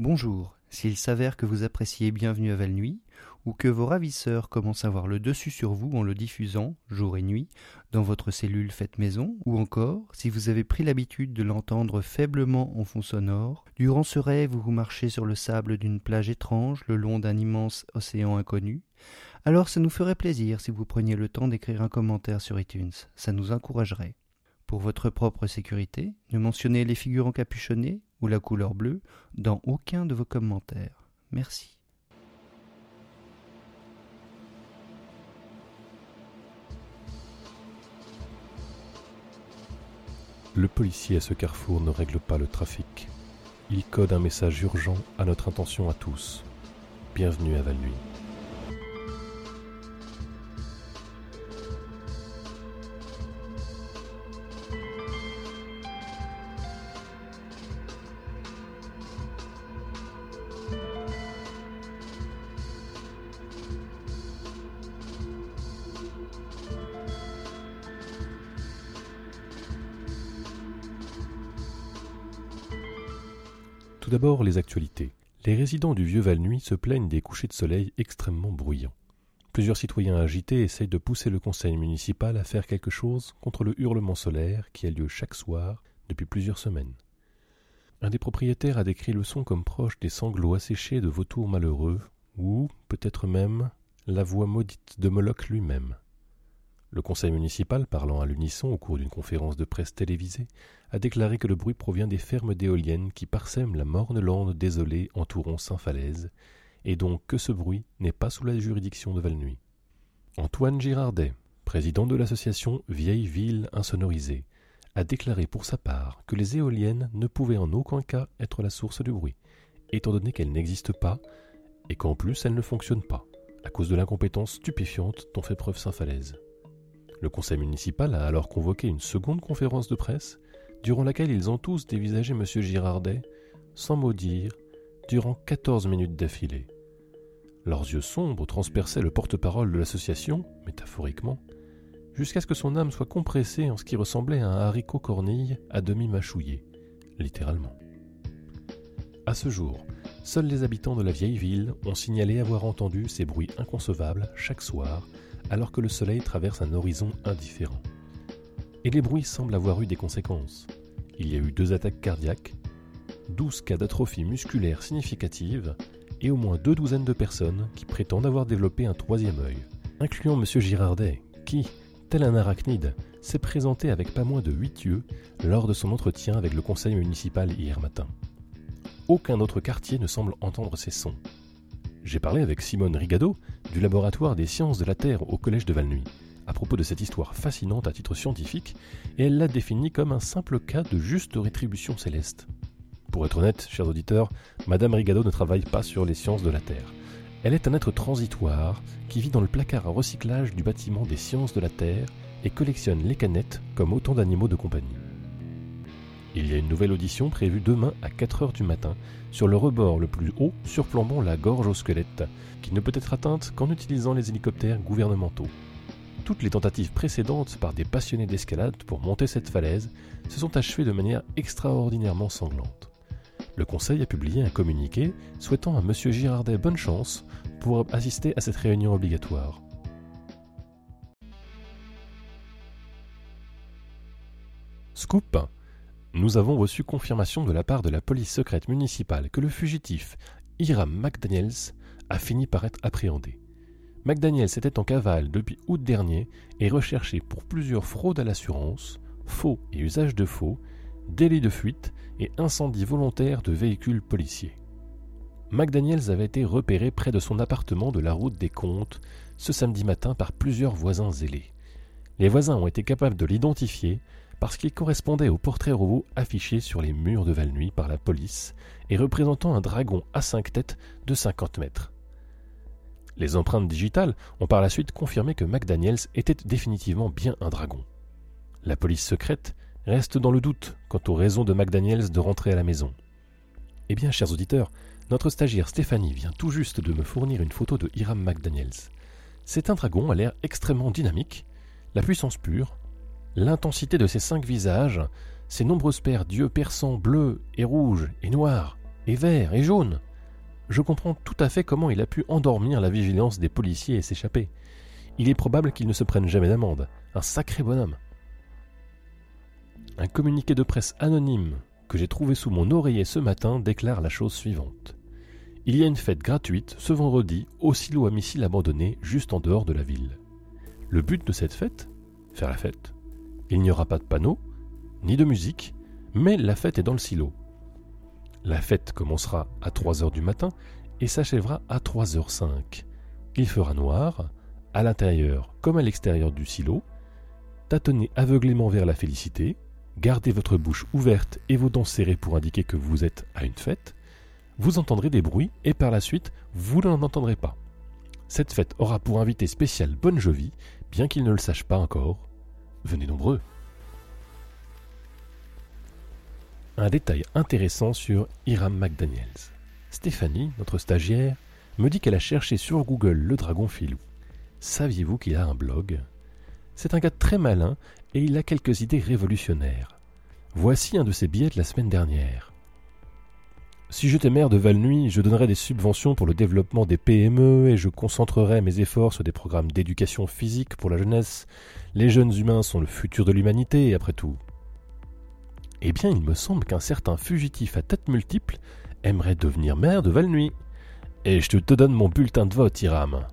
Bonjour, s'il s'avère que vous appréciez Bienvenue à Val-Nuit, ou que vos ravisseurs commencent à avoir le dessus sur vous en le diffusant, jour et nuit, dans votre cellule faite maison, ou encore, si vous avez pris l'habitude de l'entendre faiblement en fond sonore, durant ce rêve où vous marchez sur le sable d'une plage étrange le long d'un immense océan inconnu, alors ça nous ferait plaisir si vous preniez le temps d'écrire un commentaire sur iTunes, ça nous encouragerait. Pour votre propre sécurité, ne mentionnez les figures encapuchonnées ou la couleur bleue dans aucun de vos commentaires. Merci. Le policier à ce carrefour ne règle pas le trafic. Il code un message urgent à notre intention à tous. Bienvenue à Val-Nuit. Les actualités. Les résidents du vieux Val-Nuit se plaignent des couchers de soleil extrêmement bruyants. Plusieurs citoyens agités essayent de pousser le conseil municipal à faire quelque chose contre le hurlement solaire qui a lieu chaque soir depuis plusieurs semaines. Un des propriétaires a décrit le son comme proche des sanglots asséchés de vautours malheureux, ou, peut-être même, la voix maudite de Moloch lui-même. Le conseil municipal, parlant à l'unisson au cours d'une conférence de presse télévisée, a déclaré que le bruit provient des fermes d'éoliennes qui parsèment la morne lande désolée entourant Saint-Falaise, et donc que ce bruit n'est pas sous la juridiction de Valnuy. Antoine Girardet, président de l'association Vieille Ville Insonorisée, a déclaré pour sa part que les éoliennes ne pouvaient en aucun cas être la source du bruit, étant donné qu'elles n'existent pas et qu'en plus elles ne fonctionnent pas, à cause de l'incompétence stupéfiante dont fait preuve Saint-Falaise. Le conseil municipal a alors convoqué une seconde conférence de presse, durant laquelle ils ont tous dévisagé M. Girardet, sans mot dire, durant quatorze minutes d'affilée. Leurs yeux sombres transperçaient le porte-parole de l'association, métaphoriquement, jusqu'à ce que son âme soit compressée en ce qui ressemblait à un haricot cornille à demi mâchouillé, littéralement. À ce jour, seuls les habitants de la vieille ville ont signalé avoir entendu ces bruits inconcevables chaque soir alors que le soleil traverse un horizon indifférent. Et les bruits semblent avoir eu des conséquences. Il y a eu deux attaques cardiaques, douze cas d'atrophie musculaire significative et au moins deux douzaines de personnes qui prétendent avoir développé un troisième œil, incluant M. Girardet, qui, tel un arachnide, s'est présenté avec pas moins de huit yeux lors de son entretien avec le conseil municipal hier matin. Aucun autre quartier ne semble entendre ces sons. J'ai parlé avec Simone Rigado du laboratoire des sciences de la Terre au collège de Valnuy à propos de cette histoire fascinante à titre scientifique et elle l'a définie comme un simple cas de juste rétribution céleste. Pour être honnête, chers auditeurs, Madame Rigado ne travaille pas sur les sciences de la Terre. Elle est un être transitoire qui vit dans le placard à recyclage du bâtiment des sciences de la Terre et collectionne les canettes comme autant d'animaux de compagnie. Il y a une nouvelle audition prévue demain à 4 heures du matin sur le rebord le plus haut surplombant la gorge au squelette, qui ne peut être atteinte qu'en utilisant les hélicoptères gouvernementaux. Toutes les tentatives précédentes par des passionnés d'escalade pour monter cette falaise se sont achevées de manière extraordinairement sanglante. Le Conseil a publié un communiqué souhaitant à M. Girardet bonne chance pour assister à cette réunion obligatoire. Scoop nous avons reçu confirmation de la part de la police secrète municipale que le fugitif Hiram McDaniels a fini par être appréhendé. McDaniels était en cavale depuis août dernier et recherché pour plusieurs fraudes à l'assurance, faux et usage de faux, délits de fuite et incendie volontaire de véhicules policiers. McDaniels avait été repéré près de son appartement de la route des Comptes ce samedi matin par plusieurs voisins zélés. Les voisins ont été capables de l'identifier parce qu'il correspondait au portrait robot affiché sur les murs de Valnuy par la police et représentant un dragon à cinq têtes de 50 mètres. Les empreintes digitales ont par la suite confirmé que McDaniels était définitivement bien un dragon. La police secrète reste dans le doute quant aux raisons de McDaniels de rentrer à la maison. Eh bien, chers auditeurs, notre stagiaire Stéphanie vient tout juste de me fournir une photo de Hiram McDaniels. C'est un dragon à l'air extrêmement dynamique, la puissance pure, l'intensité de ses cinq visages, ses nombreuses paires d'yeux perçants bleus et rouges et noirs, et vert, et jaune. Je comprends tout à fait comment il a pu endormir la vigilance des policiers et s'échapper. Il est probable qu'il ne se prenne jamais d'amende. Un sacré bonhomme. Un communiqué de presse anonyme que j'ai trouvé sous mon oreiller ce matin déclare la chose suivante. Il y a une fête gratuite ce vendredi au silo à missiles abandonné juste en dehors de la ville. Le but de cette fête? Faire la fête. Il n'y aura pas de panneau, ni de musique, mais la fête est dans le silo. La fête commencera à 3 heures du matin et s'achèvera à 3h05. Il fera noir, à l'intérieur comme à l'extérieur du silo. Tâtonnez aveuglément vers la félicité, gardez votre bouche ouverte et vos dents serrées pour indiquer que vous êtes à une fête. Vous entendrez des bruits et par la suite, vous n'en entendrez pas. Cette fête aura pour invité spécial Bonne Jovi, bien qu'il ne le sache pas encore. Venez nombreux. Un détail intéressant sur Hiram McDaniels. Stéphanie, notre stagiaire, me dit qu'elle a cherché sur Google le dragon filou. Saviez-vous qu'il a un blog? C'est un gars très malin et il a quelques idées révolutionnaires. Voici un de ses billets de la semaine dernière. Si j'étais maire de Valnuy, je donnerais des subventions pour le développement des PME et je concentrerais mes efforts sur des programmes d'éducation physique pour la jeunesse. Les jeunes humains sont le futur de l'humanité, après tout. Eh bien, il me semble qu'un certain fugitif à tête multiple aimerait devenir maire de Valnuy. Et je te donne mon bulletin de vote, Iram.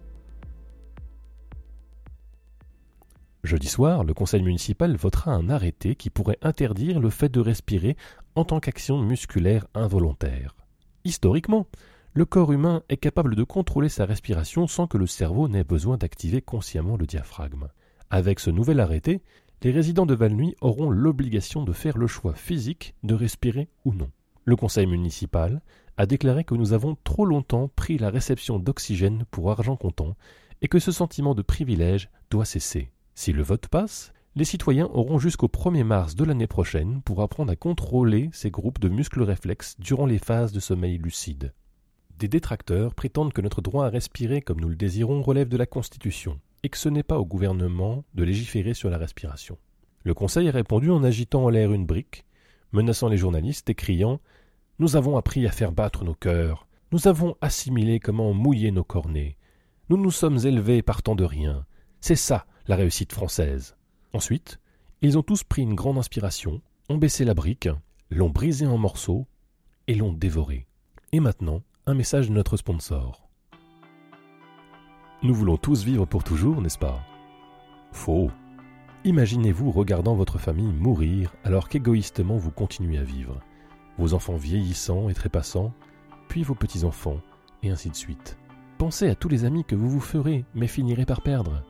Jeudi soir, le conseil municipal votera un arrêté qui pourrait interdire le fait de respirer en tant qu'action musculaire involontaire. Historiquement, le corps humain est capable de contrôler sa respiration sans que le cerveau n'ait besoin d'activer consciemment le diaphragme. Avec ce nouvel arrêté, les résidents de Valnuy auront l'obligation de faire le choix physique de respirer ou non. Le conseil municipal a déclaré que nous avons trop longtemps pris la réception d'oxygène pour argent comptant et que ce sentiment de privilège doit cesser. Si le vote passe, les citoyens auront jusqu'au 1er mars de l'année prochaine pour apprendre à contrôler ces groupes de muscles réflexes durant les phases de sommeil lucide. Des détracteurs prétendent que notre droit à respirer comme nous le désirons relève de la Constitution et que ce n'est pas au gouvernement de légiférer sur la respiration. Le Conseil a répondu en agitant en l'air une brique, menaçant les journalistes et criant Nous avons appris à faire battre nos cœurs, nous avons assimilé comment mouiller nos cornets, nous nous sommes élevés partant de rien, c'est ça la réussite française. Ensuite, ils ont tous pris une grande inspiration, ont baissé la brique, l'ont brisée en morceaux et l'ont dévorée. Et maintenant, un message de notre sponsor. Nous voulons tous vivre pour toujours, n'est-ce pas? Faux. Imaginez-vous regardant votre famille mourir alors qu'égoïstement vous continuez à vivre, vos enfants vieillissant et trépassant, puis vos petits-enfants, et ainsi de suite. Pensez à tous les amis que vous vous ferez, mais finirez par perdre.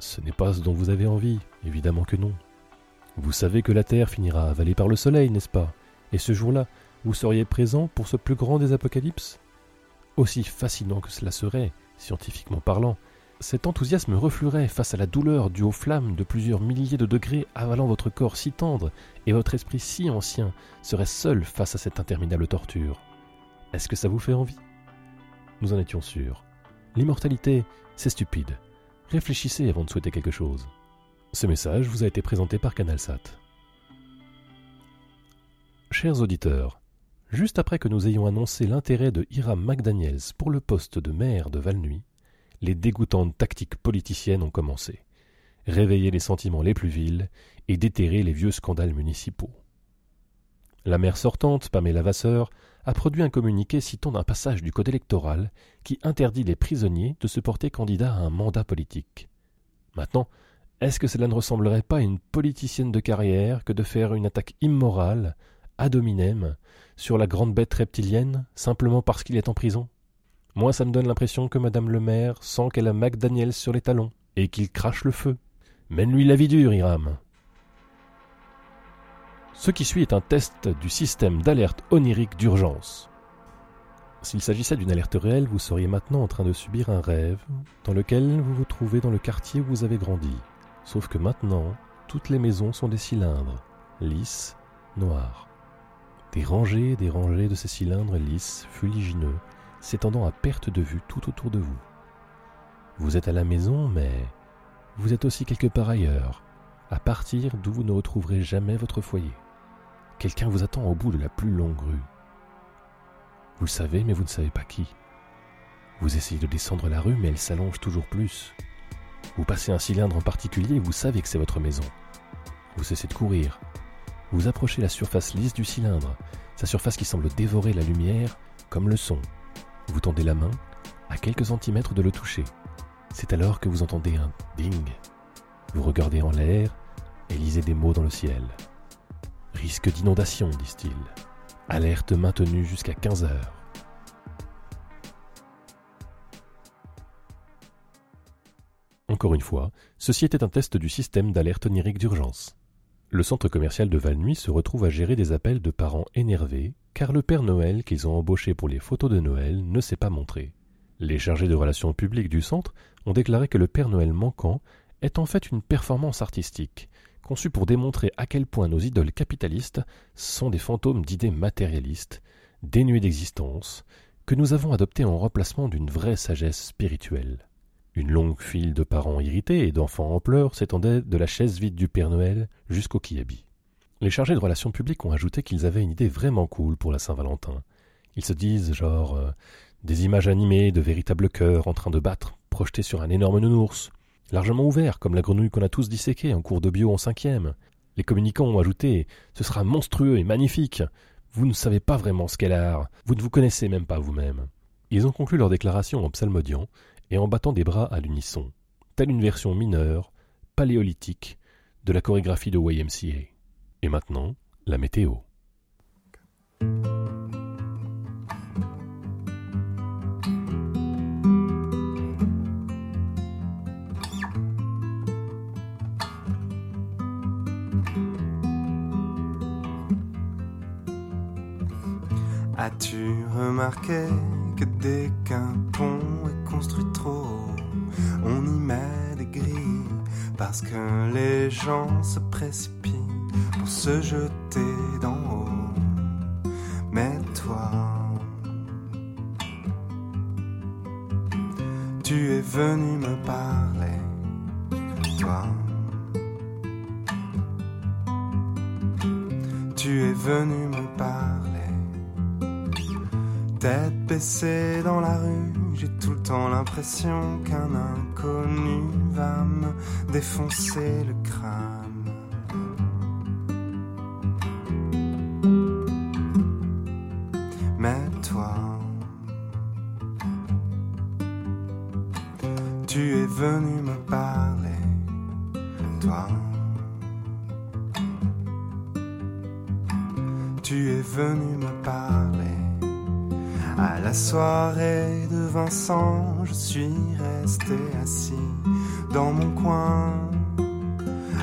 Ce n'est pas ce dont vous avez envie, évidemment que non. Vous savez que la Terre finira avalée par le Soleil, n'est-ce pas? Et ce jour-là, vous seriez présent pour ce plus grand des apocalypses? Aussi fascinant que cela serait, scientifiquement parlant, cet enthousiasme refluerait face à la douleur due aux flammes de plusieurs milliers de degrés avalant votre corps si tendre et votre esprit si ancien serait seul face à cette interminable torture. Est-ce que ça vous fait envie? Nous en étions sûrs. L'immortalité, c'est stupide. Réfléchissez avant de souhaiter quelque chose. Ce message vous a été présenté par CanalSat. Chers auditeurs, juste après que nous ayons annoncé l'intérêt de Hiram McDaniels pour le poste de maire de Valnuy, les dégoûtantes tactiques politiciennes ont commencé. Réveiller les sentiments les plus vils et déterrer les vieux scandales municipaux. La maire sortante, Pamela Vasseur, a produit un communiqué citant un passage du Code électoral qui interdit les prisonniers de se porter candidat à un mandat politique. Maintenant, est-ce que cela ne ressemblerait pas à une politicienne de carrière que de faire une attaque immorale, ad hominem, sur la grande bête reptilienne, simplement parce qu'il est en prison? Moi, ça me donne l'impression que Madame le maire sent qu'elle a McDaniels sur les talons, et qu'il crache le feu. Mène-lui la vie dure, Iram. Ce qui suit est un test du système d'alerte onirique d'urgence. S'il s'agissait d'une alerte réelle, vous seriez maintenant en train de subir un rêve dans lequel vous vous trouvez dans le quartier où vous avez grandi. Sauf que maintenant, toutes les maisons sont des cylindres, lisses, noirs. Des rangées et des rangées de ces cylindres lisses, fuligineux, s'étendant à perte de vue tout autour de vous. Vous êtes à la maison, mais vous êtes aussi quelque part ailleurs, à partir d'où vous ne retrouverez jamais votre foyer. Quelqu'un vous attend au bout de la plus longue rue. Vous savez, mais vous ne savez pas qui. Vous essayez de descendre la rue, mais elle s'allonge toujours plus. Vous passez un cylindre en particulier et vous savez que c'est votre maison. Vous cessez de courir. Vous approchez la surface lisse du cylindre, sa surface qui semble dévorer la lumière comme le son. Vous tendez la main, à quelques centimètres de le toucher. C'est alors que vous entendez un ding. Vous regardez en l'air et lisez des mots dans le ciel. Risque d'inondation, disent-ils. Alerte maintenue jusqu'à 15 heures. Encore une fois, ceci était un test du système d'alerte onirique d'urgence. Le centre commercial de Valnuy se retrouve à gérer des appels de parents énervés car le Père Noël qu'ils ont embauché pour les photos de Noël ne s'est pas montré. Les chargés de relations publiques du centre ont déclaré que le Père Noël manquant est en fait une performance artistique, conçue pour démontrer à quel point nos idoles capitalistes sont des fantômes d'idées matérialistes, dénuées d'existence, que nous avons adoptées en remplacement d'une vraie sagesse spirituelle. Une longue file de parents irrités et d'enfants en pleurs s'étendait de la chaise vide du Père Noël jusqu'au Kiabi. Les chargés de relations publiques ont ajouté qu'ils avaient une idée vraiment cool pour la Saint-Valentin. Ils se disent genre euh, des images animées de véritables cœurs en train de battre, projetées sur un énorme nounours, largement ouvert comme la grenouille qu'on a tous disséquée en cours de bio en cinquième. Les communicants ont ajouté Ce sera monstrueux et magnifique. Vous ne savez pas vraiment ce qu'est l'art. Vous ne vous connaissez même pas vous-même. Ils ont conclu leur déclaration en psalmodiant et en battant des bras à l'unisson, telle une version mineure, paléolithique, de la chorégraphie de YMCA. Et maintenant, la météo. As-tu remarqué que dès qu'un pont construit trop on y met des grilles parce que les gens se précipitent pour se jeter d'en haut? Mais toi, tu es venu dans la rue, j'ai tout le temps l'impression qu'un inconnu va me défoncer le crâne. Mais toi, tu es venu me la soirée de Vincent, je suis resté assis dans mon coin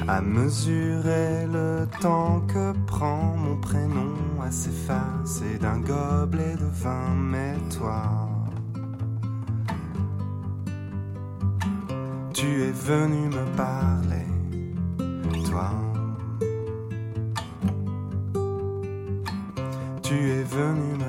à mesurer le temps que prend mon prénom à s'effacer d'un gobelet de vin. Mais toi, tu es venu me parler, toi. Tu es venu me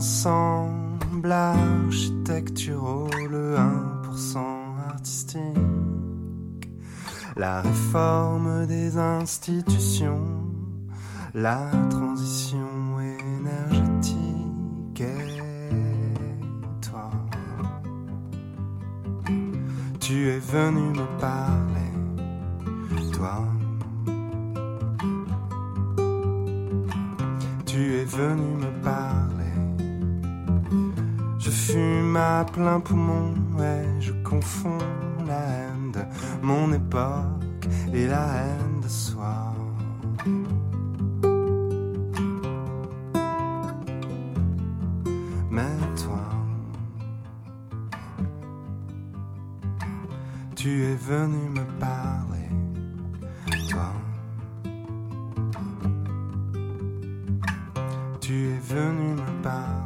ensembles architecturaux, le 1% artistique, la réforme des institutions, la transition énergétique et toi. Tu es venu me parler, plein poumon et je confonds la haine de mon époque et la haine de soi. Mais toi, tu es venu me parler, toi. Tu es venu me parler,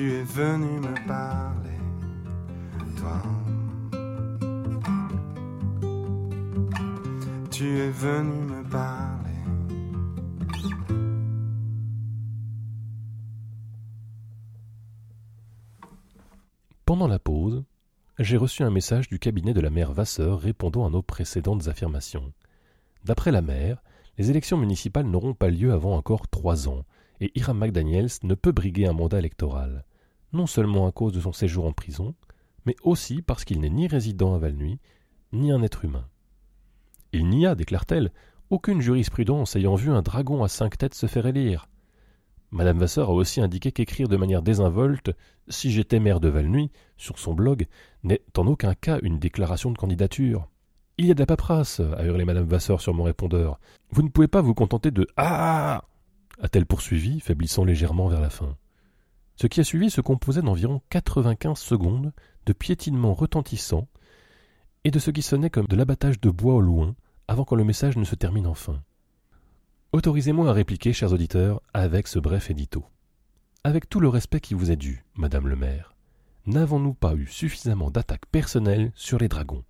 Tu es venu me parler, toi. tu es venu me parler. Pendant la pause, j'ai reçu un message du cabinet de la mère Vasseur répondant à nos précédentes affirmations. D'après la mère, les élections municipales n'auront pas lieu avant encore trois ans, et Hiram McDaniels ne peut briguer un mandat électoral, non seulement à cause de son séjour en prison, mais aussi parce qu'il n'est ni résident à Valnuy, ni un être humain. Il n'y a, déclare-t-elle, aucune jurisprudence ayant vu un dragon à cinq têtes se faire élire. Madame Vasseur a aussi indiqué qu'écrire de manière désinvolte Si j'étais maire de Valnuy sur son blog n'est en aucun cas une déclaration de candidature. Il y a de la paperasse, a hurlé Madame Vasseur sur mon répondeur. Vous ne pouvez pas vous contenter de Ah a-t-elle poursuivi, faiblissant légèrement vers la fin. Ce qui a suivi se composait d'environ quatre-vingt-quinze secondes de piétinements retentissants et de ce qui sonnait comme de l'abattage de bois au loin avant que le message ne se termine enfin. Autorisez-moi à répliquer, chers auditeurs, avec ce bref édito. Avec tout le respect qui vous est dû, Madame le maire, n'avons-nous pas eu suffisamment d'attaques personnelles sur les dragons?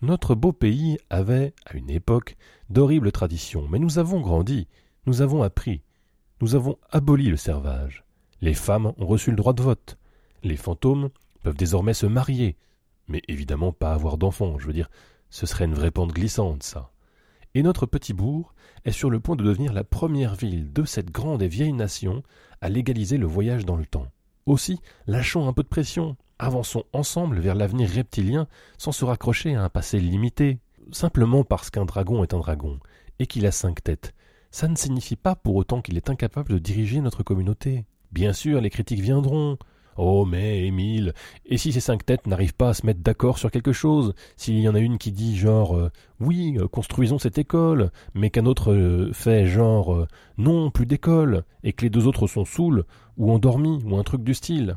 Notre beau pays avait, à une époque, d'horribles traditions, mais nous avons grandi, nous avons appris, nous avons aboli le servage. Les femmes ont reçu le droit de vote. Les fantômes peuvent désormais se marier, mais évidemment pas avoir d'enfants, je veux dire, ce serait une vraie pente glissante, ça et notre petit bourg est sur le point de devenir la première ville de cette grande et vieille nation à légaliser le voyage dans le temps. Aussi, lâchons un peu de pression, avançons ensemble vers l'avenir reptilien sans se raccrocher à un passé limité. Simplement parce qu'un dragon est un dragon, et qu'il a cinq têtes, ça ne signifie pas pour autant qu'il est incapable de diriger notre communauté. Bien sûr, les critiques viendront, Oh, mais, Émile, et si ces cinq têtes n'arrivent pas à se mettre d'accord sur quelque chose? S'il y en a une qui dit genre euh, Oui, euh, construisons cette école, mais qu'un autre euh, fait genre Non, plus d'école, et que les deux autres sont saouls, ou endormis, ou un truc du style.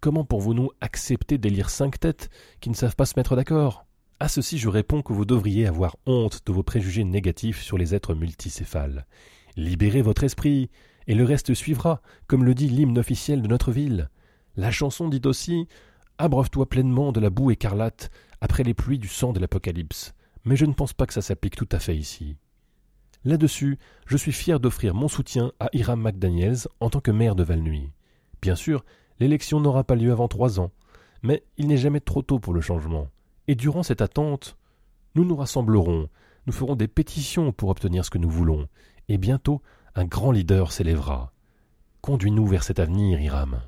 Comment pourriez-nous accepter d'élire cinq têtes qui ne savent pas se mettre d'accord? À ceci, je réponds que vous devriez avoir honte de vos préjugés négatifs sur les êtres multicéphales. Libérez votre esprit, et le reste suivra, comme le dit l'hymne officiel de notre ville. La chanson dit aussi Abreuve-toi pleinement de la boue écarlate après les pluies du sang de l'Apocalypse. Mais je ne pense pas que ça s'applique tout à fait ici. Là-dessus, je suis fier d'offrir mon soutien à Hiram McDaniels en tant que maire de Valnuy. Bien sûr, l'élection n'aura pas lieu avant trois ans, mais il n'est jamais trop tôt pour le changement. Et durant cette attente, nous nous rassemblerons, nous ferons des pétitions pour obtenir ce que nous voulons, et bientôt un grand leader s'élèvera. Conduis-nous vers cet avenir, Hiram.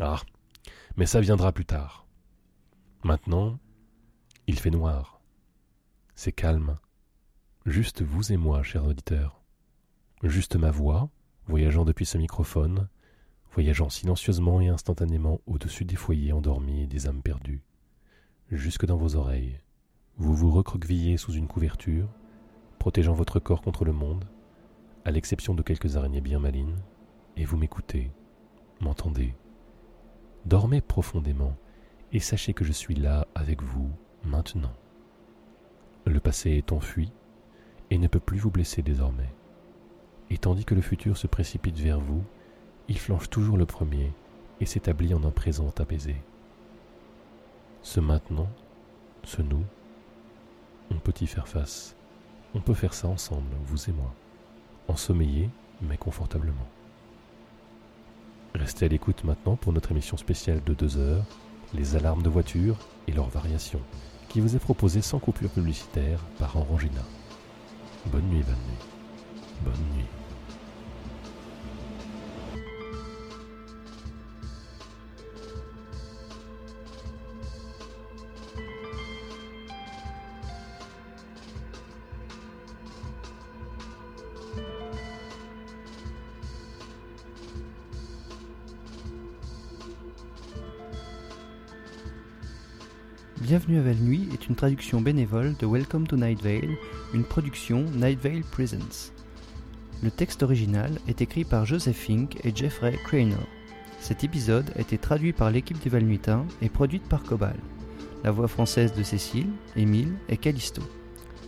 Ah, mais ça viendra plus tard. Maintenant, il fait noir. C'est calme. Juste vous et moi, chers auditeurs. Juste ma voix, voyageant depuis ce microphone, voyageant silencieusement et instantanément au-dessus des foyers endormis et des âmes perdues. Jusque dans vos oreilles. Vous vous recroquevillez sous une couverture, protégeant votre corps contre le monde, à l'exception de quelques araignées bien malines, et vous m'écoutez, m'entendez. Dormez profondément et sachez que je suis là avec vous maintenant. Le passé est enfui et ne peut plus vous blesser désormais. Et tandis que le futur se précipite vers vous, il flanche toujours le premier et s'établit en un présent apaisé. Ce maintenant, ce nous, on peut y faire face. On peut faire ça ensemble, vous et moi. Ensommeillé, mais confortablement. Restez à l'écoute maintenant pour notre émission spéciale de 2 heures, les alarmes de voiture et leurs variations, qui vous est proposée sans coupure publicitaire par Orangina. Bonne nuit, bonne nuit. Bonne nuit. Bienvenue à Val-Nuit est une traduction bénévole de Welcome to Night Vale, une production Night Vale Presents. Le texte original est écrit par Joseph Fink et Jeffrey Cranor. Cet épisode a été traduit par l'équipe des Valnuitains et produite par Cobal. La voix française de Cécile, Émile et Callisto.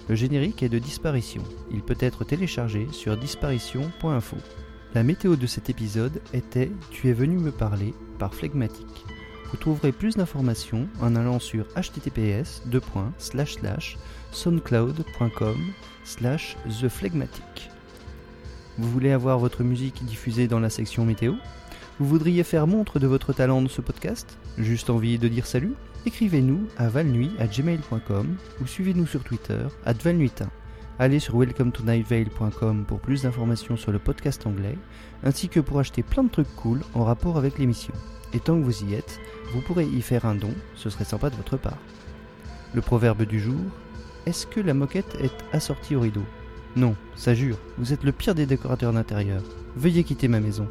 Le générique est de Disparition. Il peut être téléchargé sur disparition.info. La météo de cet épisode était Tu es venu me parler par Phlegmatique. Vous trouverez plus d'informations en allant sur https soundcloud.com theflegmatic. Vous voulez avoir votre musique diffusée dans la section météo? Vous voudriez faire montre de votre talent dans ce podcast? Juste envie de dire salut? Écrivez-nous à valnuit.gmail.com ou suivez-nous sur Twitter à valnuitin. Allez sur welcometonightvale.com pour plus d'informations sur le podcast anglais, ainsi que pour acheter plein de trucs cool en rapport avec l'émission. Et tant que vous y êtes, vous pourrez y faire un don, ce serait sympa de votre part. Le proverbe du jour Est-ce que la moquette est assortie au rideau? Non, ça jure, vous êtes le pire des décorateurs d'intérieur. Veuillez quitter ma maison.